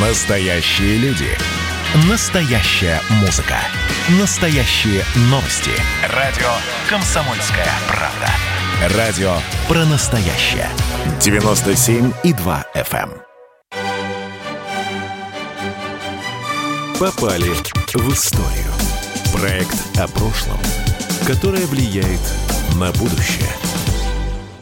Настоящие люди. Настоящая музыка. Настоящие новости. Радио «Комсомольская правда». Радио про настоящее. 97,2 FM. эм. Попали в историю. Проект о прошлом, которое влияет на будущее.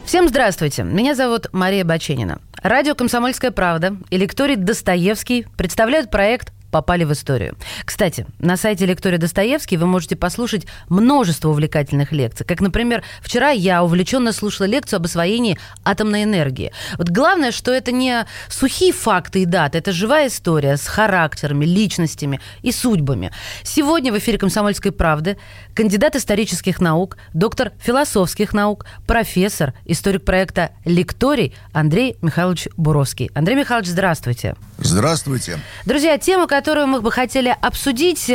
Всем здравствуйте. Меня зовут Мария Баченина. Радио «Комсомольская правда» и лекторий Достоевский представляют проект попали в историю. Кстати, на сайте лектория Достоевский вы можете послушать множество увлекательных лекций. Как, например, вчера я увлеченно слушала лекцию об освоении атомной энергии. Вот главное, что это не сухие факты и даты, это живая история с характерами, личностями и судьбами. Сегодня в эфире «Комсомольской правды» кандидат исторических наук, доктор философских наук, профессор, историк проекта «Лекторий» Андрей Михайлович Буровский. Андрей Михайлович, здравствуйте. Здравствуйте. Друзья, тема, которую мы бы хотели обсудить,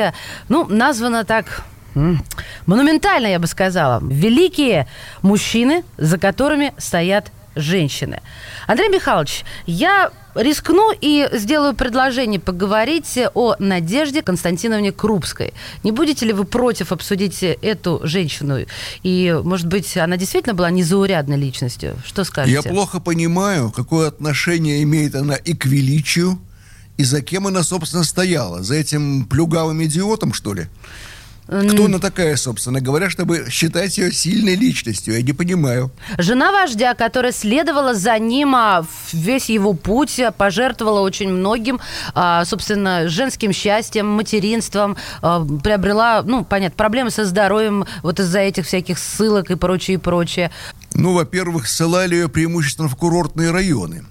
ну, названа так монументально, я бы сказала. Великие мужчины, за которыми стоят женщины. Андрей Михайлович, я рискну и сделаю предложение поговорить о Надежде Константиновне Крупской. Не будете ли вы против обсудить эту женщину? И, может быть, она действительно была незаурядной личностью? Что скажете? Я плохо понимаю, какое отношение имеет она и к величию, и за кем она, собственно, стояла? За этим плюгавым идиотом, что ли? Кто она такая, собственно говоря, чтобы считать ее сильной личностью? Я не понимаю. Жена вождя, которая следовала за ним а, весь его путь, а, пожертвовала очень многим, а, собственно, женским счастьем, материнством, а, приобрела, ну, понятно, проблемы со здоровьем вот из-за этих всяких ссылок и прочее, и прочее. Ну, во-первых, ссылали ее преимущественно в курортные районы.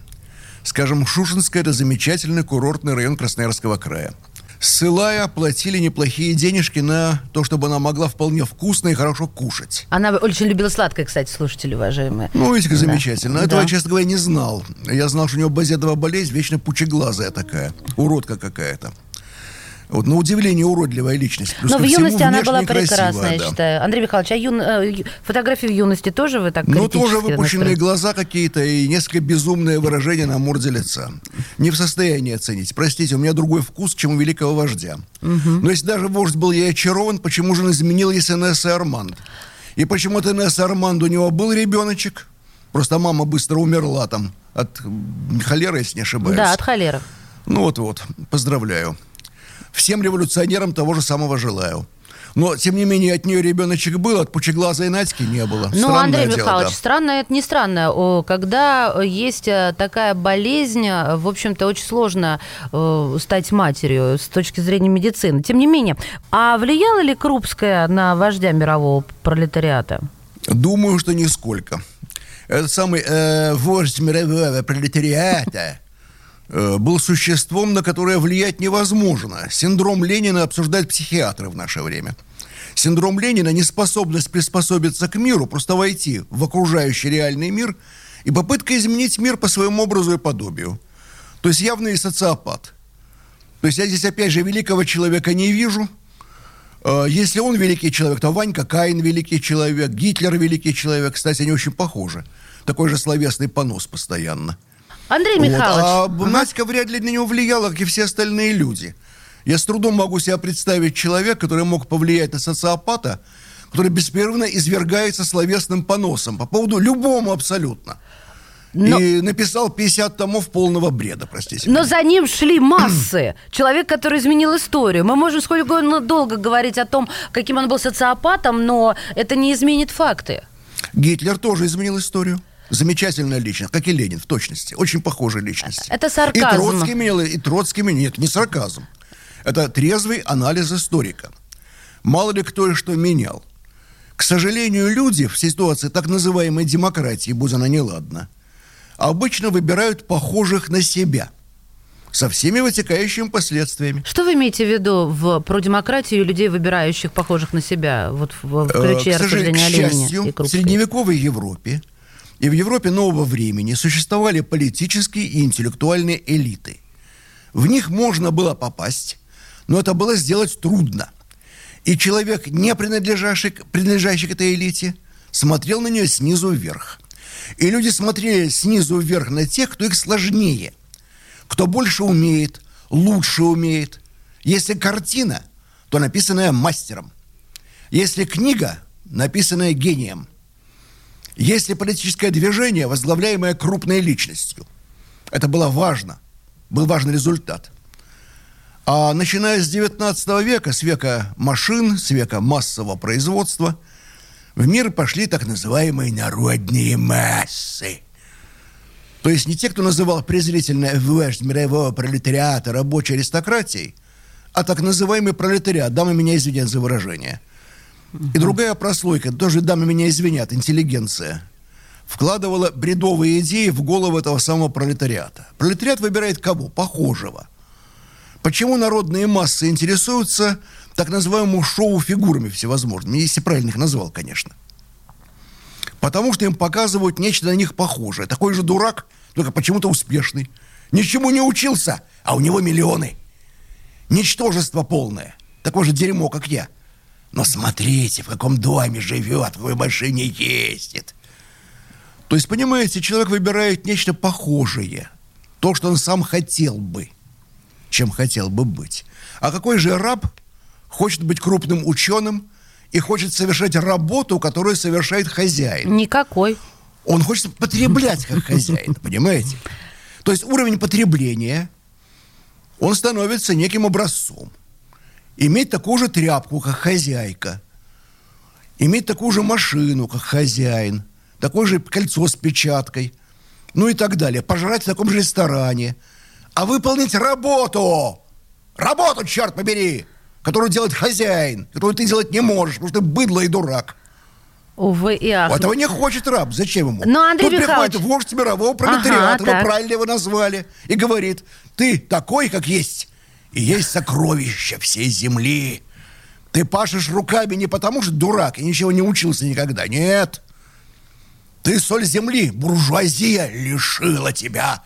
Скажем, Шушинская – это замечательный курортный район Красноярского края. Ссылая, платили неплохие денежки на то, чтобы она могла вполне вкусно и хорошо кушать. Она очень любила сладкое, кстати, слушатели уважаемые. Ну, видите, как Да. замечательно. Да. Этого я, честно говоря, не знал. Я знал, что у нее базедовая болезнь, вечно пучеглазая такая. Уродка какая-то. Вот, на удивление, уродливая личность. Плюс Но в юности она была прекрасная, я да. считаю. Андрей Михайлович, а юн- э, фотографии в юности тоже вы так Ну, тоже выпущенные настроены? глаза какие-то и несколько безумное выражение на морде лица. Не в состоянии оценить. Простите, у меня другой вкус, чем у великого вождя. Но если даже вождь был ей очарован, почему же он изменил ей Инессой Арманд? И почему от Инессы Арманд у него был ребеночек? Просто мама быстро умерла там от холеры, если не ошибаюсь. Да, от холеры. Ну вот-вот, поздравляю. Всем революционерам того же самого желаю. Но, тем не менее, от нее ребеночек был, от пучеглазой Надьки не было. Ну, Странное Андрей дело, Михайлович, да. странно это не странно. Когда есть э, такая болезнь, э, в общем-то, очень сложно э, стать матерью с точки зрения медицины. Тем не менее, а влияла ли Крупская на вождя мирового пролетариата? Думаю, что нисколько. Этот самый э, вождь мирового пролетариата был существом, на которое влиять невозможно. Синдром Ленина обсуждают психиатры в наше время. Синдром Ленина – неспособность приспособиться к миру, просто войти в окружающий реальный мир и попытка изменить мир по своему образу и подобию. То есть явный социопат. То есть я здесь опять же великого человека не вижу – Э, Если он великий человек, то Ванька Каин великий человек, Гитлер великий человек. Кстати, они очень похожи. Такой же словесный понос постоянно. Андрей Вот. Михайлович, А ага. Надька вряд ли на него влияла, как и все остальные люди. Я с трудом могу себе представить человека, который мог повлиять на социопата, который беспрерывно извергается словесным поносом по поводу любому абсолютно. Но- И написал 50 томов полного бреда, простите. но меня. за ним шли массы. Человек, который изменил историю. Мы можем сколько угодно долго говорить о том, каким он был социопатом, но это не изменит факты. Гитлер тоже изменил историю. Замечательная личность, как и Ленин, в точности. Очень похожая личность. Это сарказм. И Троцкий менял, и Троцкий менял. Нет, не сарказм. Это трезвый анализ историка. Мало ли кто и что менял. К сожалению, люди в ситуации так называемой демократии, будь она неладна, обычно выбирают похожих на себя. Со всеми вытекающими последствиями. Что вы имеете в виду в, про демократию и людей, выбирающих похожих на себя, вот в, в Э, ключе к сожалению, рассуждения о к Ленине счастью, и в Крупской? средневековой Европе и в Европе нового времени существовали политические и интеллектуальные элиты. В них можно было попасть, но это было сделать трудно. И человек, не принадлежащий, принадлежащий к этой элите, смотрел на нее снизу вверх. И люди смотрели снизу вверх на тех, кто их сложнее, кто больше умеет, лучше умеет. Если картина, то написанная мастером. Если книга, написанная гением. Если политическое движение, возглавляемое крупной личностью. Это было важно. Был важный результат. А начиная с 19 века, с века машин, с века массового производства, в мир пошли так называемые народные массы. То есть не те, кто называл презрительно вождь мирового пролетариата рабочей аристократией, а так называемый пролетариат, дамы меня извинят за выражение. И другая прослойка, тоже дамы меня извинят, интеллигенция, вкладывала бредовые идеи в голову этого самого пролетариата. Пролетариат выбирает кого? Похожего. Почему народные массы интересуются так называемым шоу-фигурами всевозможными, если правильно их назвал, конечно. Потому что им показывают нечто на них похожее. Такой же дурак, только почему-то успешный. Ничему не учился, а у него миллионы. Ничтожество полное. Такое же дерьмо, как я. Но смотрите, в каком доме живет, в какой машине ездит. То есть, понимаете, человек выбирает нечто похожее. То, что он сам хотел бы, чем хотел бы быть. А какой же раб хочет быть крупным ученым и хочет совершать работу, которую совершает хозяин? Никакой. Он хочет потреблять как хозяин, понимаете? То есть уровень потребления, он становится неким образцом. Иметь такую же тряпку, как хозяйка. Иметь такую же машину, как хозяин. Такое же кольцо с печаткой. Ну и так далее. Пожрать в таком же ресторане. А выполнить работу. Работу, черт побери которую делает хозяин, которую ты делать не можешь, потому что ты быдло и дурак. Увы и ах. Этого не хочет раб. Зачем ему? Но, Андрей Тут Михайлович... приходит вождь мирового пролетариата, Ага, вы так. правильно его назвали, и говорит, ты такой, как есть, и есть сокровища всей земли. Ты пашешь руками не потому, что дурак и ничего не учился никогда. Нет. Ты соль земли, буржуазия лишила тебя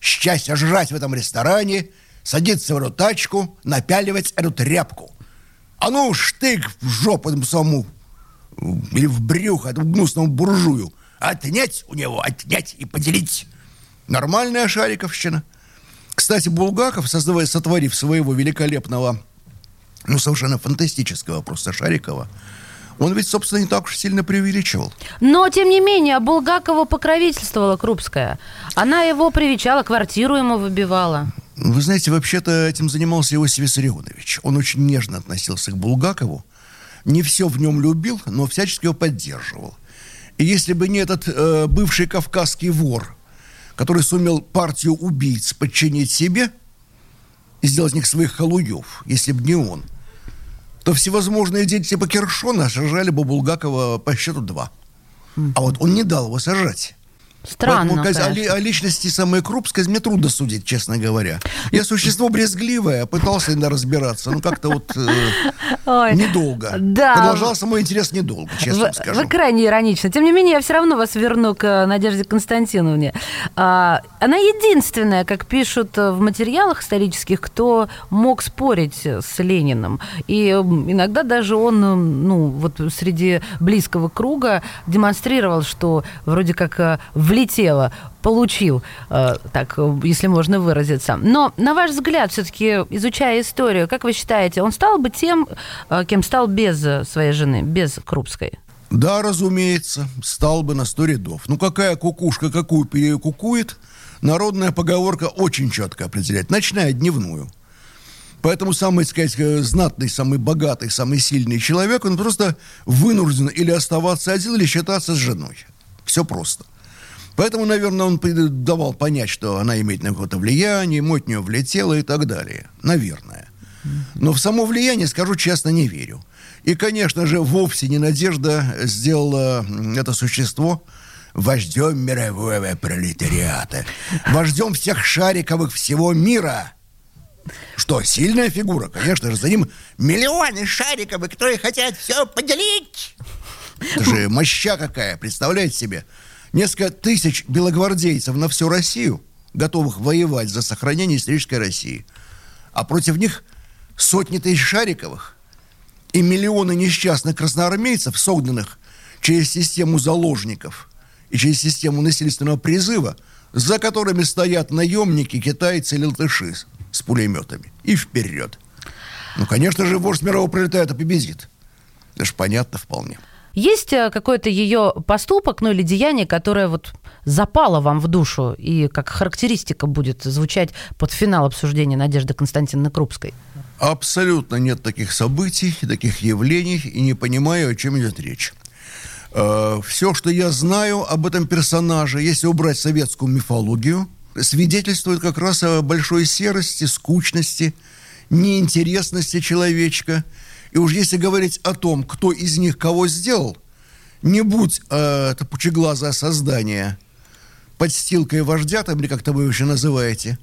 счастья жрать в этом ресторане, садиться в эту тачку, напяливать эту тряпку. А ну, штык в жопу этому самому или в брюхо этому гнусному буржую. Отнять у него, отнять и поделить. Нормальная шариковщина. Кстати, Булгаков, создавая, сотворив своего великолепного, ну, совершенно фантастического просто Шарикова, он ведь, собственно, не так уж сильно преувеличивал. Но, тем не менее, Булгакова покровительствовала Крупская. Она его привечала, квартиру ему выбивала. Вы знаете, вообще-то этим занимался Иосиф Виссарионович. Он очень нежно относился к Булгакову. Не все в нем любил, но всячески его поддерживал. И если бы не этот э, бывший кавказский вор, который сумел партию убийц подчинить себе и сделать из них своих халуев, если бы не он, то всевозможные дети типа Кершона сажали бы Булгакова по счету два. А вот он не дал его сажать. Странно, Поэтому, о, конечно. о личности самой Крупской мне трудно судить, честно говоря. Я существо брезгливое, пытался иногда разбираться, но как-то вот э, недолго. Да. Продолжался мой интерес недолго, честно Вы, скажу. вы крайне иронично. Тем не менее, я все равно вас верну к э, Надежде Константиновне. А, она единственная, как пишут э, в материалах исторических, кто мог спорить с Лениным. И иногда даже он, э, ну, вот среди близкого круга демонстрировал, что вроде как э, влетело, получил, э, так, э, если можно выразиться. Но, на ваш взгляд, все-таки, изучая историю, как вы считаете, он стал бы тем, э, кем стал без своей жены, без Крупской? Да, разумеется, стал бы на сто рядов. Ну, какая кукушка какую перекукует, народная поговорка очень четко определяет. Ночная, дневную. Поэтому самый, сказать, знатный, самый богатый, самый сильный человек, он просто вынужден или оставаться один, или считаться с женой. Все просто. Поэтому, наверное, он давал понять, что она имеет на какое-то влияние, ему от нее влетело и так далее. Наверное. Но в само влияние, скажу честно, не верю. И, конечно же, вовсе не Надежда сделала это существо вождем мирового пролетариата, вождем всех шариковых всего мира. Что, сильная фигура? Конечно же, за ним миллионы шариковых, которые хотят все поделить. Это же моща какая, представляете себе? Несколько тысяч белогвардейцев на всю Россию, готовых воевать за сохранение исторической России. А против них сотни тысяч шариковых и миллионы несчастных красноармейцев, согнанных через систему заложников и через систему насильственного призыва, за которыми стоят наемники, китайцы или латыши. с пулеметами и вперед. Ну, конечно же, вождь мирового пролетариата победит. Это же понятно вполне. Есть э, какой-то ее поступок, ну или деяние, которое вот запало вам в душу и как характеристика будет звучать под финал обсуждения Надежды Константиновны Крупской? Абсолютно нет таких событий, таких явлений, и не понимаю, о чем идет речь. Э, Все, что я знаю об этом персонаже, если убрать советскую мифологию, свидетельствует как раз о большой серости, скучности, неинтересности человечка. И уж если говорить о том, кто из них кого сделал, не будь э, это пучеглазое создание подстилкой вождя, там, или как-то вы еще называете,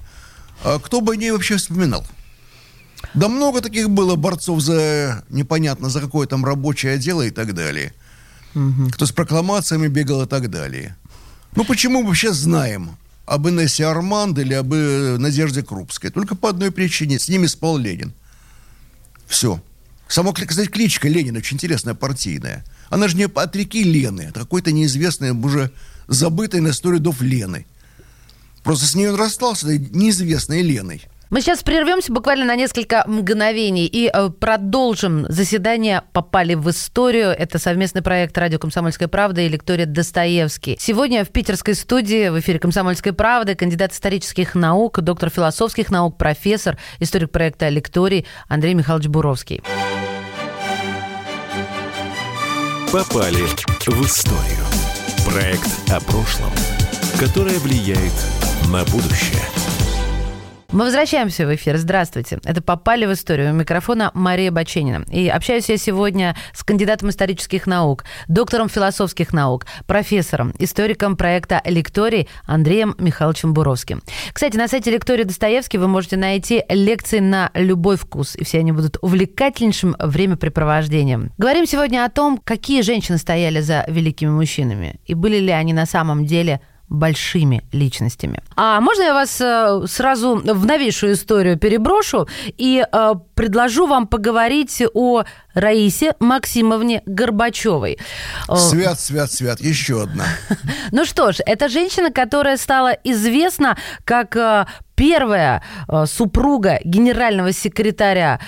а кто бы о ней вообще вспоминал? Да много таких было борцов за непонятно за какое там рабочее дело и так далее. Угу. Кто с прокламациями бегал и так далее. Ну почему мы вообще знаем об Инессе Арманд или об э, Надежде Крупской? Только по одной причине. С ними спал Ленин. Все. Сама, кстати, кличка Ленина очень интересная, партийная. Она же не от реки Лены, это какой-то неизвестный, уже забытый на истории дов Лены. Просто с ней он расстался, неизвестной Леной. Мы сейчас прервемся буквально на несколько мгновений и э, продолжим заседание «Попали в историю». Это совместный проект «Радио Комсомольская правда» и лектория Достоевский. Сегодня в питерской студии в эфире «Комсомольской правды» кандидат исторических наук, доктор философских наук, профессор, историк проекта «Лекторий» Андрей Михайлович Буровский. «Попали в историю». Проект о прошлом, которое влияет на будущее. Мы возвращаемся в эфир. Здравствуйте. Это «Попали в историю». У микрофона Мария Баченина. И общаюсь я сегодня с кандидатом исторических наук, доктором философских наук, профессором, историком проекта «Лекторий» Андреем Михайловичем Буровским. Кстати, на сайте «Лекторий Достоевский» вы можете найти лекции на любой вкус, и все они будут увлекательнейшим времяпрепровождением. Говорим сегодня о том, какие женщины стояли за великими мужчинами, и были ли они на самом деле большими личностями. А можно я вас э, сразу в новейшую историю переброшу и э, предложу вам поговорить о Раисе Максимовне Горбачевой. Э, свят, свят, свят. Еще одна. Ну что ж, это женщина, которая стала известна как первая э, супруга генерального секретаря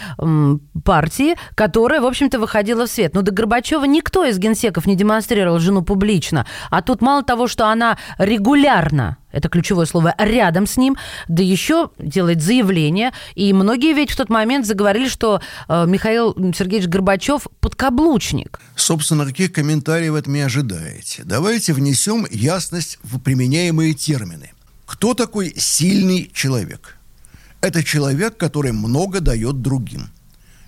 партии, которая, в общем-то, выходила в свет. Но до Горбачева никто из генсеков не демонстрировал жену публично. А тут мало того, что она регулярно это ключевое слово, рядом с ним, да еще делает заявление. И многие ведь в тот момент заговорили, что э, Михаил Сергеевич Горбачев подкаблучник. Собственно, каких комментариев от меня ожидаете? Давайте внесем ясность в применяемые термины. Кто такой сильный человек? Это человек, который много дает другим.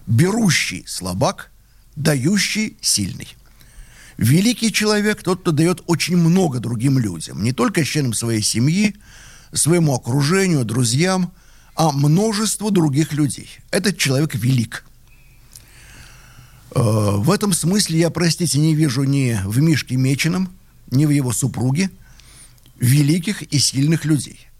Берущий слабак, дающий сильный. Великий человек – тот, кто дает очень много другим людям. Не только членам своей семьи, своему окружению, друзьям, а множеству других людей. Этот человек велик. Э, в этом смысле я, простите, не вижу ни в Мишке Меченом, ни в его супруге – великих и сильных людей.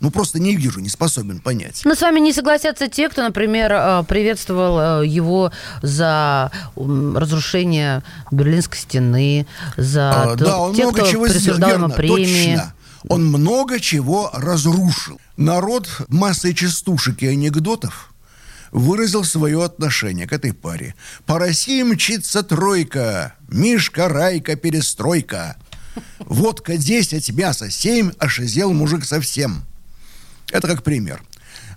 Ну, просто не вижу, не способен понять. Но с вами не согласятся те, кто, например, э, приветствовал э, его за разрушение Берлинской стены, за а, то, да, он те, много кто чего присуждал ему премии. Точно. Он много чего разрушил. Народ массой частушек и анекдотов выразил свое отношение к этой паре. По России мчится тройка, Мишка, Райка, перестройка – Водка 10, мясо 7, ошизел мужик совсем. Это как пример.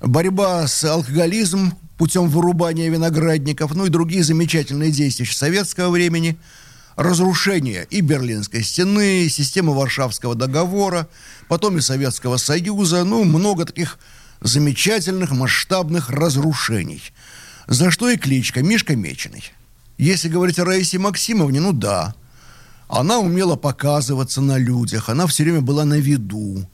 Борьба с алкоголизмом путем вырубания виноградников, ну и другие замечательные действия советского времени, разрушение и Берлинской стены, и системы Варшавского договора, потом и Советского Союза, ну, много таких замечательных масштабных разрушений. За что и кличка Мишка Меченый. Если говорить о Раисе Максимовне, ну да, она умела показываться на людях, она все время была на виду.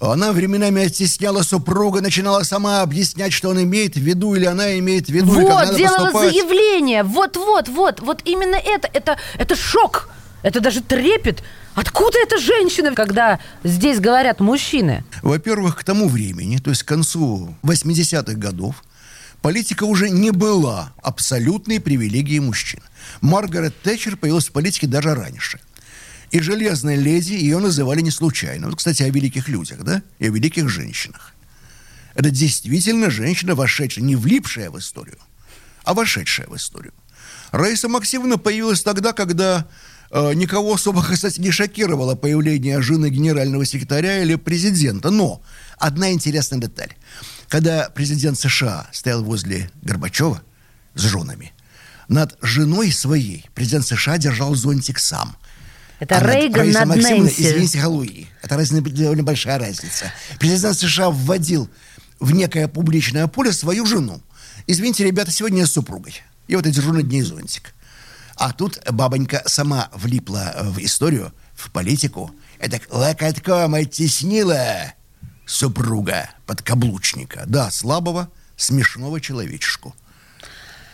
Она временами оттесняла супруга, начинала сама объяснять, что он имеет в виду, или она имеет в виду, вот, и как надо делала поступать. заявление, вот-вот, вот, вот именно это, это, это шок, это даже трепет. Откуда эта женщина, когда здесь говорят мужчины? Во-первых, к тому времени, то есть к концу 80-х годов, политика уже не была абсолютной привилегией мужчин. Маргарет Тэтчер появилась в политике даже раньше. И «Железная леди» ее называли не случайно. Вот, кстати, о великих людях, да? И о великих женщинах. Это действительно женщина, вошедшая, не влипшая в историю, а вошедшая в историю. Раиса Максимовна появилась тогда, когда э, никого особо, кстати, не шокировало появление жены генерального секретаря или президента. Но одна интересная деталь. Когда президент США стоял возле Горбачева с женами, над женой своей президент США держал зонтик сам. Это а Рейган над, над Нэнси. Извините, Халуи. Это разница, довольно большая разница. Президент США вводил в некое публичное поле свою жену. Извините, ребята, сегодня я с супругой. И вот я держу над ней зонтик. А тут бабонька сама влипла в историю, в политику. Это локотком оттеснила супруга подкаблучника. Да, слабого, смешного человечешку.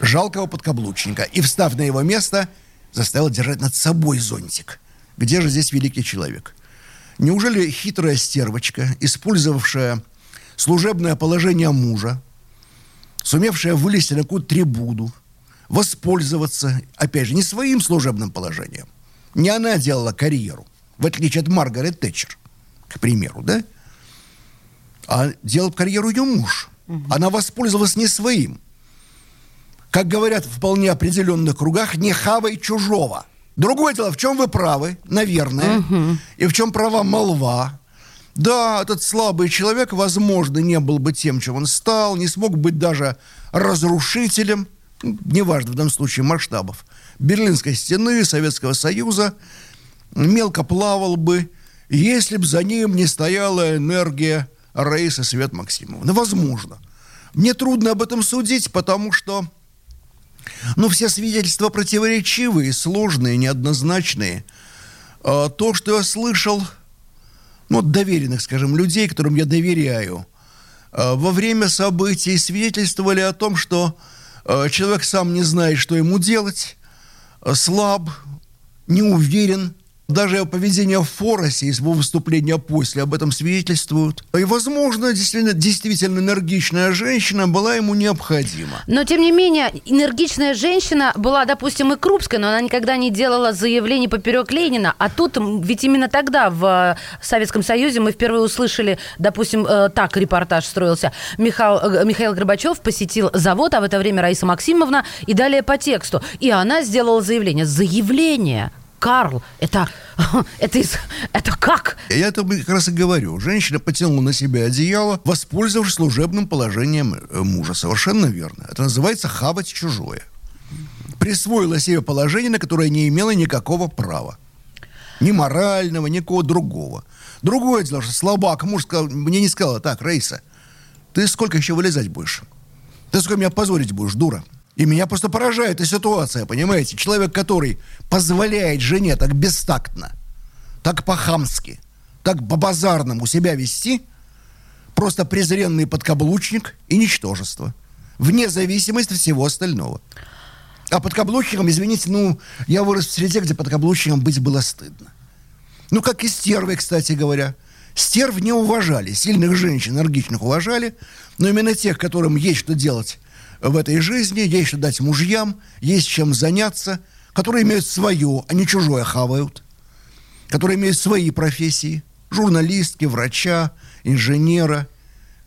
Жалкого подкаблучника. И, встав на его место, заставила держать над собой зонтик – где же здесь великий человек? Неужели хитрая стервочка, использовавшая служебное положение мужа, сумевшая вылезти на какую-то трибуну, воспользоваться, опять же, не своим служебным положением. Не она делала карьеру, в отличие от Маргарет Тэтчер, к примеру, да? А делал карьеру ее муж. Угу. Она воспользовалась не своим. Как говорят в вполне определенных кругах, не хавай чужого – Другое дело, в чем вы правы, наверное, угу. и в чем права молва. Да, этот слабый человек, возможно, не был бы тем, чем он стал, не смог быть даже разрушителем, неважно в данном случае масштабов, Берлинской стены, Советского Союза, мелко плавал бы, если бы за ним не стояла энергия Рейса Свет Максимовна. Возможно. Мне трудно об этом судить, потому что но все свидетельства противоречивые, сложные, неоднозначные. А, то, что я слышал, ну, от доверенных, скажем, людей, которым я доверяю, а, во время событий свидетельствовали о том, что а, человек сам не знает, что ему делать, слаб, не уверен – даже поведение Форосе из его выступления после об этом свидетельствуют. И, возможно, действительно, действительно энергичная женщина была ему необходима. Но, тем не менее, энергичная женщина была, допустим, и Крупская, но она никогда не делала заявлений поперек Ленина. А тут, ведь именно тогда в э, Советском Союзе мы впервые услышали, допустим, э, так репортаж строился. Михаил, э, Михаил Горбачев посетил завод, а в это время Раиса Максимовна, и далее по тексту. И она сделала заявление. Заявление Карл, это, это, из, это как? Я это как раз и говорю. Женщина потянула на себя одеяло, воспользовавшись служебным положением э, мужа. Совершенно верно. Это называется хавать чужое. Присвоила себе положение, на которое не имела никакого права. Ни морального, никакого другого. Другое дело, что слабак муж сказал, мне не сказала, так, Рейса, ты сколько еще вылезать будешь? Ты сколько меня позорить будешь, дура? И меня просто поражает эта ситуация, понимаете? Человек, который позволяет жене так бестактно, так по-хамски, так по-базарному себя вести, просто презренный подкаблучник и ничтожество. Вне зависимости от всего остального. А подкаблучником, извините, ну, я вырос в среде, где подкаблучником быть было стыдно. Ну, как и стервы, кстати говоря. Стерв не уважали. Сильных женщин, энергичных уважали. Но именно тех, которым есть что делать в этой жизни, есть что дать мужьям, есть чем заняться, которые имеют свое, а не чужое хавают, которые имеют свои профессии, журналистки, врача, инженера,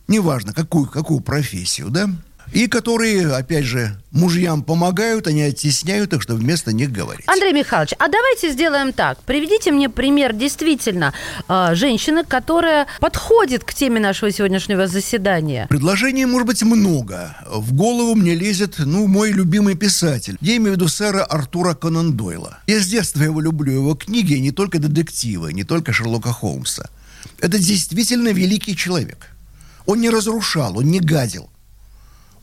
неважно, какую, какую профессию, да, и которые, опять же, мужьям помогают, они оттесняют их, чтобы вместо них говорить. Андрей Михайлович, а давайте сделаем так. Приведите мне пример действительно э, женщины, которая подходит к теме нашего сегодняшнего заседания. Предложений может быть много. В голову мне лезет, ну, мой любимый писатель. Я имею в виду сэра Артура Конан Дойла. Я с детства его люблю, его книги, не только детективы, не только Шерлока Холмса. Это действительно великий человек. Он не разрушал, он не гадил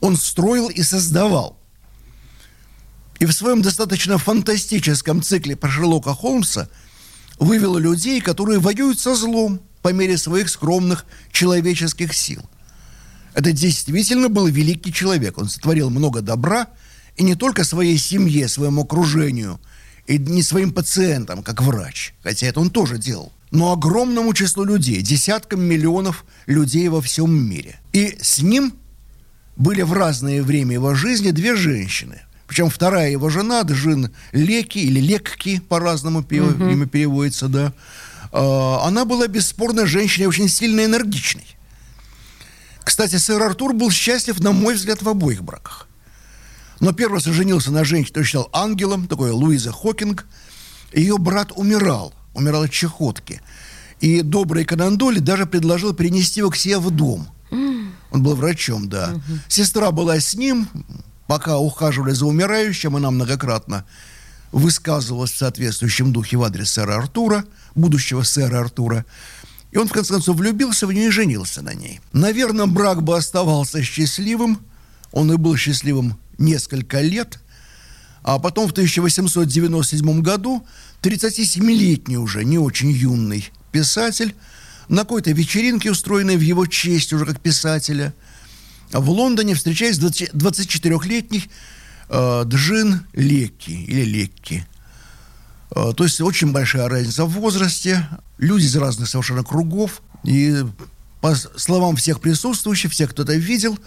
он строил и создавал. И в своем достаточно фантастическом цикле про Шерлока Холмса вывел людей, которые воюют со злом по мере своих скромных человеческих сил. Это действительно был великий человек. Он сотворил много добра, и не только своей семье, своему окружению, и не своим пациентам, как врач, хотя это он тоже делал, но огромному числу людей, десяткам миллионов людей во всем мире. И с ним были в разное время его жизни две женщины. Причем вторая его жена, Джин Леки, или Лекки, по-разному uh-huh. имя переводится, да. А, она была бесспорно женщиной очень сильно энергичной. Кстати, сэр Артур был счастлив, на мой взгляд, в обоих браках. Но первый женился на женщине, которую считал ангелом, такой Луиза Хокинг. Ее брат умирал, умирал от чехотки. И добрый Канандоли даже предложил перенести его к себе в дом. Он был врачом, да. Сестра была с ним, пока ухаживали за умирающим, она многократно высказывалась в соответствующем духе в адрес сэра Артура, будущего сэра Артура. И он, в конце концов, влюбился в нее и женился на ней. Наверное, брак бы оставался счастливым. Он и был счастливым несколько лет. А потом в 1897 году 37-летний уже, не очень юный писатель, на какой-то вечеринке, устроенной в его честь уже как писателя, в Лондоне встречаясь с 24-летней э, Джин Лекки или Лекки. Э, то есть очень большая разница в возрасте, люди из разных совершенно кругов. И по словам всех присутствующих, всех, кто это видел,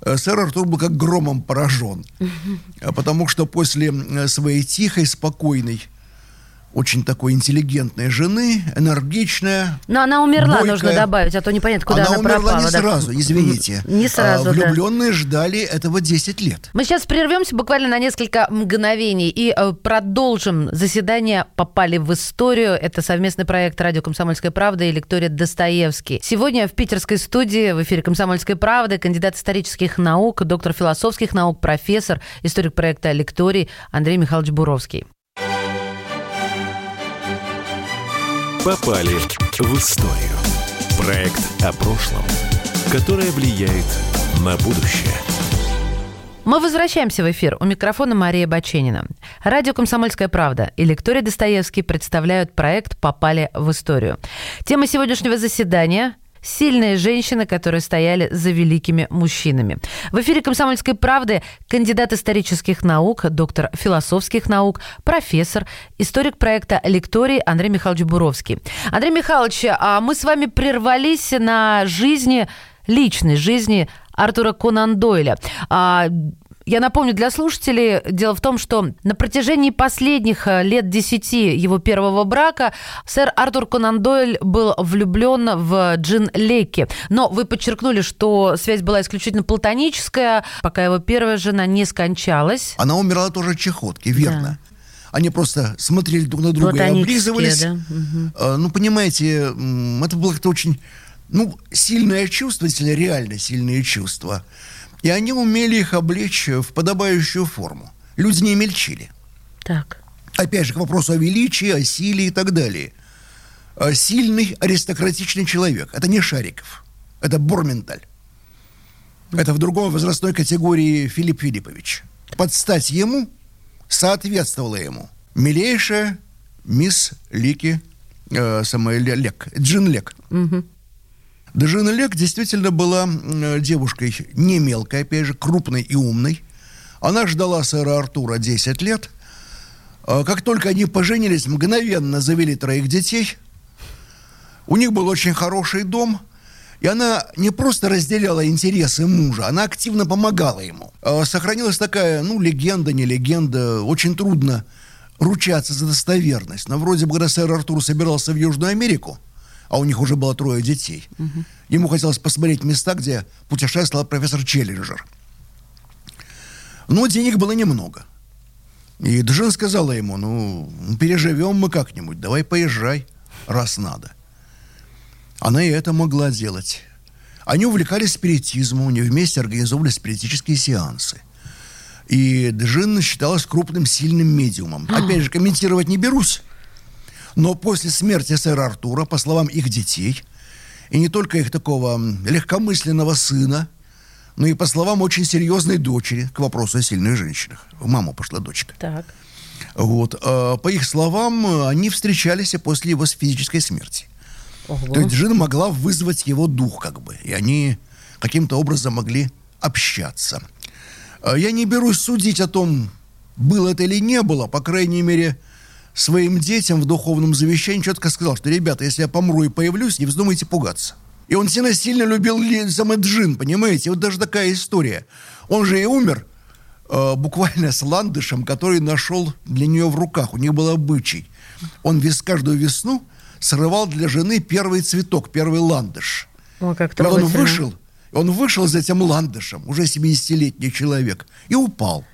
э, сэр Артур был как громом поражен. Потому что после своей тихой, спокойной очень такой интеллигентной жены, энергичная. Но она умерла, бойкая. нужно добавить, а то непонятно, куда она, она умерла пропала. не да? сразу, извините. Не сразу, а, Влюбленные да. ждали этого 10 лет. Мы сейчас прервемся буквально на несколько мгновений и э, продолжим заседание «Попали в историю». Это совместный проект «Радио Комсомольская правда» и лектория Достоевский. Сегодня в питерской студии в эфире «Комсомольской правды» кандидат исторических наук, доктор философских наук, профессор, историк проекта «Лекторий» Андрей Михайлович Буровский. Попали в историю. Проект о прошлом, которое влияет на будущее. Мы возвращаемся в эфир. У микрофона Мария Баченина. Радио «Комсомольская правда» и лектория Достоевский представляют проект «Попали в историю». Тема сегодняшнего заседания Сильные женщины, которые стояли за великими мужчинами. В эфире «Комсомольской правды» кандидат исторических наук, доктор философских наук, профессор, историк проекта «Лекторий» Андрей Михайлович Буровский. Андрей Михайлович, а мы с вами прервались на жизни, личной жизни Артура Конан Дойля. А, я напомню для слушателей, дело в том, что на протяжении последних э, лет десяти его первого брака сэр Артур Конан Дойль был влюблен в Джин Лекки. Но вы подчеркнули, что связь была исключительно платоническая, пока его первая жена не скончалась. Она умерла тоже от чехотки, верно. Да. Они просто смотрели друг на друга и облизывались. Да? Угу. Ну, понимаете, это было как-то очень ну, сильное чувство, если реально сильные чувства. И они умели их облечь в подобающую форму. Люди не мельчили. Так. Опять же, к вопросу о величии, о силе и так далее. А сильный аристократичный человек. Это не Шариков. Это Борменталь. Это в другой возрастной категории Филипп Филиппович. Под стать ему соответствовала ему милейшая мисс Лики э, самая Лек, Джин Лек. Угу. Дежина Лек действительно была девушкой не мелкой, опять же, крупной и умной. Она ждала сэра Артура 10 лет. А как только они поженились, мгновенно завели троих детей. У них был очень хороший дом. И она не просто разделяла интересы мужа, она активно помогала ему. А сохранилась такая, ну, легенда, не легенда, очень трудно ручаться за достоверность. Но вроде бы, когда сэр Артур собирался в Южную Америку, а у них уже было трое детей. Угу. Ему хотелось посмотреть места, где путешествовал профессор Челленджер. Но денег было немного. И Джин сказала ему, ну, переживем мы как-нибудь, давай поезжай, раз надо. Она и это могла делать. Они увлекались спиритизмом, они вместе организовывали спиритические сеансы. И Джин считалась крупным, сильным медиумом. Опять же, комментировать не берусь. Но после смерти сэра Артура, по словам их детей, и не только их такого легкомысленного сына, но и по словам очень серьезной дочери, к вопросу о сильных женщинах. В маму пошла дочка. Так. Вот. А, по их словам, они встречались и после его физической смерти. Ого. То есть Джина могла вызвать его дух, как бы. И они каким-то образом могли общаться. А, я не берусь судить о том, было это или не было. По крайней мере, своим детям в духовном завещании четко сказал, что, ребята, если я помру и появлюсь, не вздумайте пугаться. И он сильно сильно любил Джин, понимаете? Вот даже такая история. Он же и умер э, буквально с ландышем, который нашел для нее в руках. У них был обычай. Он вес, каждую весну срывал для жены первый цветок, первый ландыш. О, как Когда он вышел Он вышел за этим ландышем, уже 70-летний человек, и упал.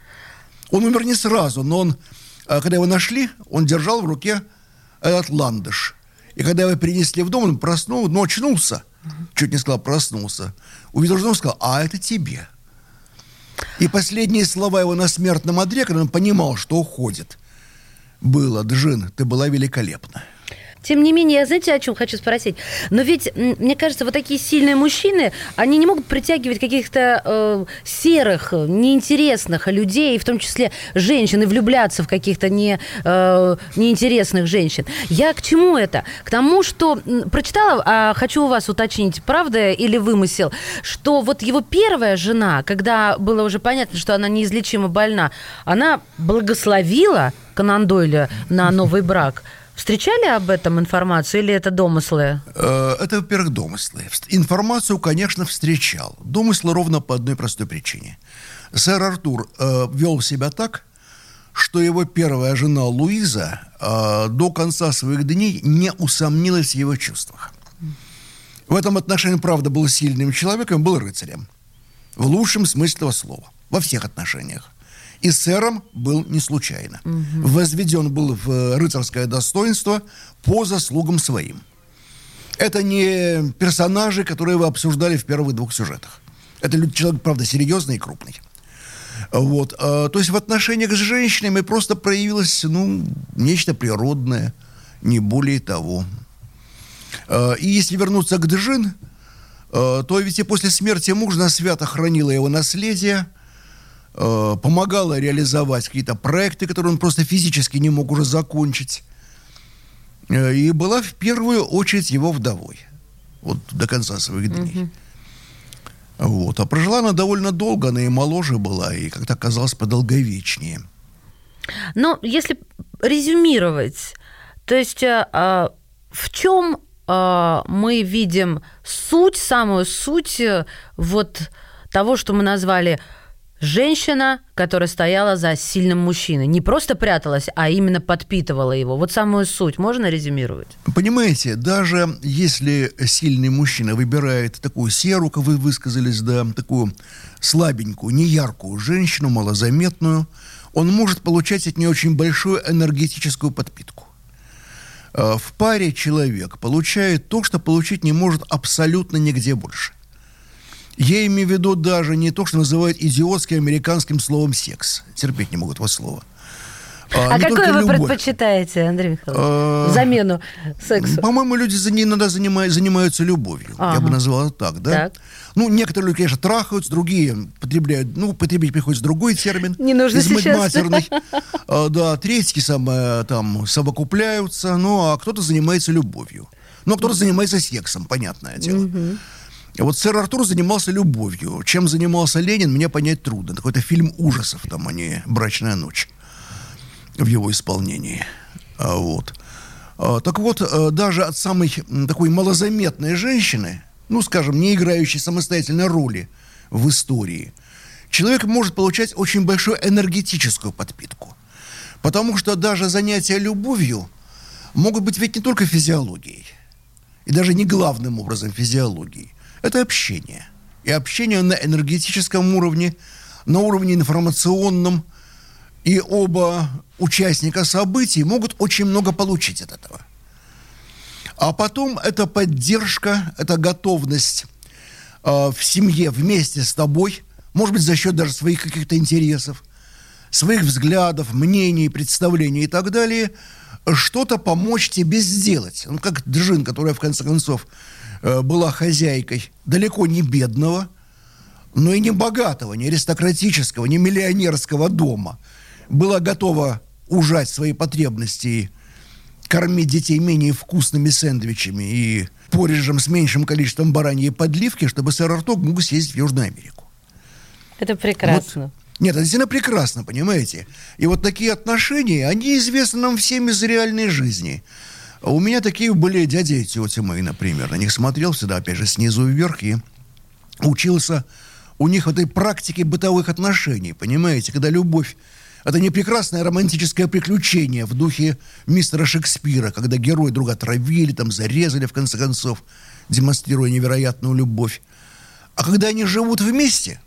Он умер не сразу, но он, когда его нашли, он держал в руке этот ландыш. И когда его принесли в дом, он проснул, но очнулся. Чуть не сказал, проснулся. Увидел жену, сказал, а это тебе. И последние слова его на смертном одре, когда он понимал, что уходит, было, Джин, ты была великолепна. Тем не менее, знаете, о чем хочу спросить? Но ведь, мне кажется, вот такие сильные мужчины, они не могут притягивать каких-то э, серых, неинтересных людей, в том числе женщин, и влюбляться в каких-то не, э, неинтересных женщин. Я к чему это? К тому, что прочитала, а хочу у вас уточнить, правда или вымысел, что вот его первая жена, когда было уже понятно, что она неизлечимо больна, она благословила Конан Дойля на новый брак – Встречали об этом информацию или это домыслы? Э, это, во-первых, домыслы. Информацию, конечно, встречал. Домыслы ровно по одной простой причине. Сэр Артур э, вел себя так, что его первая жена Луиза э, до конца своих дней не усомнилась в его чувствах. В этом отношении, правда, был сильным человеком, был рыцарем. В лучшем смысле этого слова. Во всех отношениях. И сэром был не случайно. Угу. Возведен был в рыцарское достоинство по заслугам своим. Это не персонажи, которые вы обсуждали в первых двух сюжетах. Это человек, правда, серьезный и крупный. Вот. А, то есть в отношениях с женщинами просто проявилось, ну, нечто природное, не более того. А, и если вернуться к Джин, то ведь и после смерти мужа свято хранила его наследие – Э, помогала реализовать какие-то проекты, которые он просто физически не мог уже закончить. Э, и была в первую очередь его вдовой. Вот до конца своих дней. Угу. Вот. А прожила она довольно долго, она и моложе была, и как-то оказалось подолговечнее. Но если резюмировать, то есть а, а в чем а, мы видим суть, самую суть вот того, что мы назвали Женщина, которая стояла за сильным мужчиной, не просто пряталась, а именно подпитывала его. Вот самую суть можно резюмировать? Понимаете, даже если сильный мужчина выбирает такую серую, как вы высказались, да, такую слабенькую, неяркую женщину, малозаметную, он может получать от нее очень большую энергетическую подпитку. А, в паре человек получает то, что получить не может абсолютно нигде больше – я имею в виду даже не то, что называют идиотским американским словом «секс». Терпеть не могут вас слово. А, а какое вы любовь. предпочитаете, Андрей Михайлович, а, замену сексу? По-моему, люди иногда занимают, занимаются любовью. Ага. Я бы назвал это так, да? Так. Ну, некоторые люди, конечно, трахаются, другие потребляют, ну, потребить приходится другой термин. Не нужно сейчас. матерный. А, да, третьи самое, там, совокупляются, ну, а кто-то занимается любовью. Ну, а кто-то занимается сексом, понятное дело. Угу. Вот сэр Артур занимался любовью. Чем занимался Ленин, мне понять трудно. Какой-то фильм ужасов, там, а не «Брачная ночь» в его исполнении. А, вот. А, так вот, а, даже от самой такой малозаметной женщины, ну, скажем, не играющей самостоятельной роли в истории, человек может получать очень большую энергетическую подпитку. Потому что даже занятия любовью могут быть ведь не только физиологией, и даже не главным образом физиологией это общение. И общение на энергетическом уровне, на уровне информационном. И оба участника событий могут очень много получить от этого. А потом это поддержка, это готовность э, в семье вместе с тобой, может быть, за счет даже своих каких-то интересов, своих взглядов, мнений, представлений и так далее, что-то помочь тебе сделать. Ну, как Джин, которая, в конце концов, Э, была хозяйкой далеко не бедного, но и не богатого, не аристократического, не миллионерского дома. Была готова ужать свои потребности и кормить детей менее вкусными сэндвичами и порежем с меньшим количеством бараньей подливки, чтобы сэр Артур мог съездить в Южную Америку. Это прекрасно. Вот. Нет, это действительно прекрасно, понимаете? И вот такие отношения, они известны нам всем из реальной жизни. А у меня такие были дяди и тети мои, например. На них смотрел всегда, опять же, снизу вверх и учился у них в этой практике бытовых отношений, понимаете, когда любовь это не прекрасное романтическое приключение в духе мистера Шекспира, когда герои друга отравили, там зарезали, в конце концов, демонстрируя невероятную любовь. А когда они живут вместе,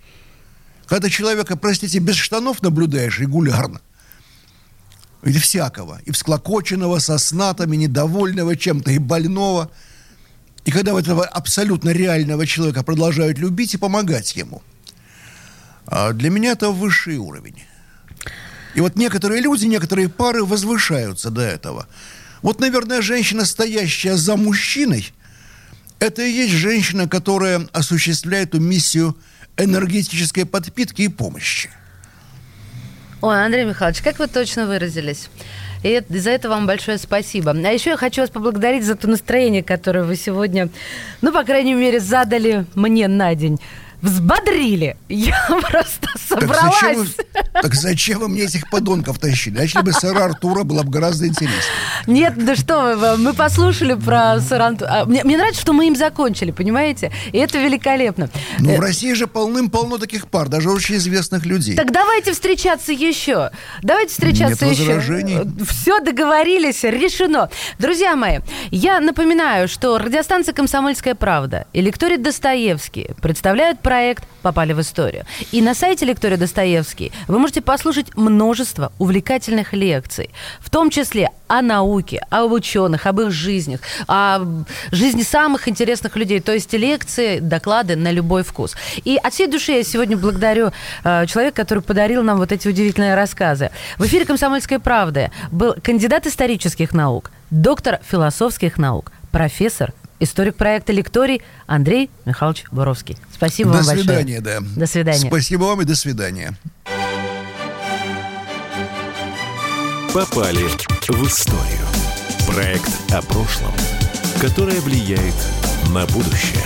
когда человека, простите, без штанов наблюдаешь регулярно, или всякого, и всклокоченного, со снатами, недовольного чем-то, и больного, и когда вот этого абсолютно реального человека продолжают любить и помогать ему, а для меня это высший уровень. И вот некоторые люди, некоторые пары возвышаются до этого. Вот, наверное, женщина, стоящая за мужчиной, это и есть женщина, которая осуществляет эту миссию энергетической подпитки и помощи. Ой, Андрей Михайлович, как вы точно выразились. И за это вам большое спасибо. А еще я хочу вас поблагодарить за то настроение, которое вы сегодня, ну, по крайней мере, задали мне на день взбодрили. Я просто собралась. Так зачем, так зачем вы мне этих подонков тащили? Начали бы сэра Артура, было бы гораздо интереснее. Нет, да что вы, мы послушали про сэра Артура. Мне, мне нравится, что мы им закончили, понимаете? И это великолепно. Ну, в э, России же полным-полно таких пар, даже очень известных людей. Так давайте встречаться еще. Давайте встречаться Нет еще. возражений. Все договорились, решено. Друзья мои, я напоминаю, что радиостанция «Комсомольская правда» и лекторий Достоевский представляют проект попали в историю. И на сайте лектория Достоевский вы можете послушать множество увлекательных лекций, в том числе о науке, об ученых, об их жизнях, о жизни самых интересных людей. То есть лекции, доклады на любой вкус. И от всей души я сегодня благодарю э, человека, который подарил нам вот эти удивительные рассказы. В эфире «Комсомольской правды» был кандидат исторических наук, доктор философских наук, профессор историк проекта «Лекторий» Андрей Михайлович Боровский. Спасибо до вам большое. До свидания, да. До свидания. Спасибо вам и до свидания. Попали в историю. Проект о прошлом, которое влияет на будущее.